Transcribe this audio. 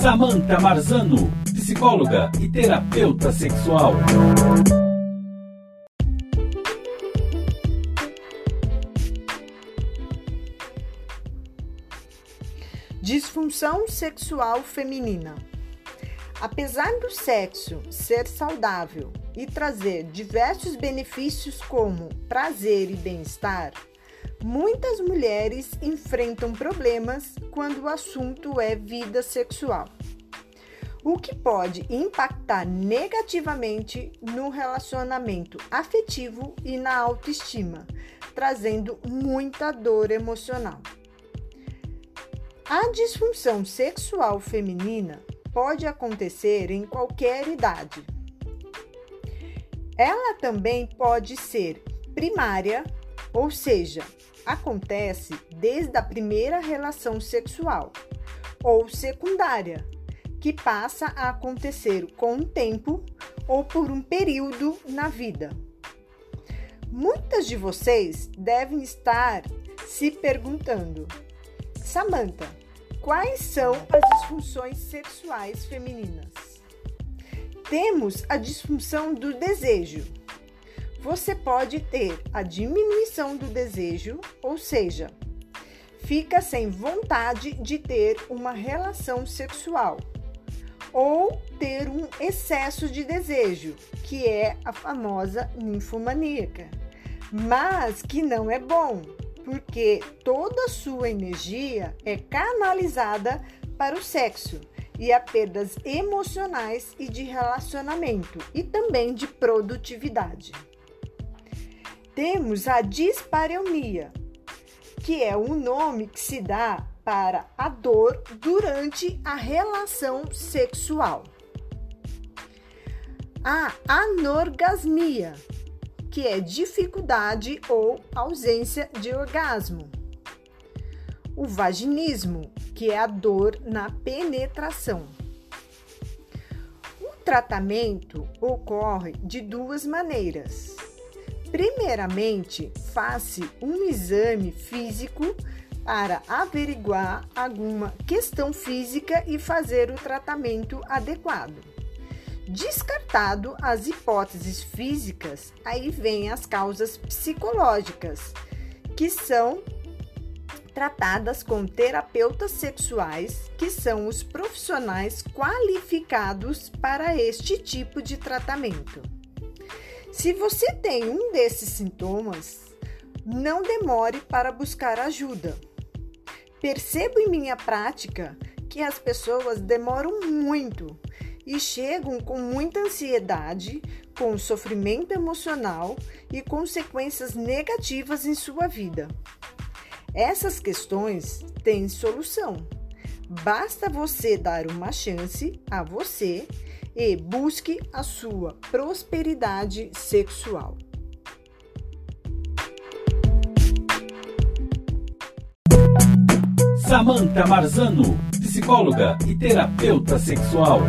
Samantha Marzano, psicóloga e terapeuta sexual. Disfunção sexual feminina. Apesar do sexo ser saudável e trazer diversos benefícios como prazer e bem-estar, muitas mulheres enfrentam problemas quando o assunto é vida sexual, o que pode impactar negativamente no relacionamento afetivo e na autoestima, trazendo muita dor emocional. A disfunção sexual feminina pode acontecer em qualquer idade. Ela também pode ser primária, ou seja, acontece desde a primeira relação sexual, ou secundária, que passa a acontecer com o tempo ou por um período na vida. Muitas de vocês devem estar se perguntando: Samantha, quais são as disfunções sexuais femininas? Temos a disfunção do desejo. Você pode ter a diminuição do desejo, ou seja, fica sem vontade de ter uma relação sexual, ou ter um excesso de desejo, que é a famosa ninfomaníaca, mas que não é bom porque toda a sua energia é canalizada para o sexo e a perdas emocionais e de relacionamento e também de produtividade. Temos a dispareunia, que é o nome que se dá para a dor durante a relação sexual. A anorgasmia, que é dificuldade ou ausência de orgasmo. O vaginismo, que é a dor na penetração. O tratamento ocorre de duas maneiras. Primeiramente, faz-se um exame físico para averiguar alguma questão física e fazer o tratamento adequado. Descartado as hipóteses físicas, aí vem as causas psicológicas, que são tratadas com terapeutas sexuais, que são os profissionais qualificados para este tipo de tratamento. Se você tem um desses sintomas, não demore para buscar ajuda. Percebo em minha prática que as pessoas demoram muito e chegam com muita ansiedade, com sofrimento emocional e consequências negativas em sua vida. Essas questões têm solução. Basta você dar uma chance a você e busque a sua prosperidade sexual. Samantha Marzano, psicóloga e terapeuta sexual.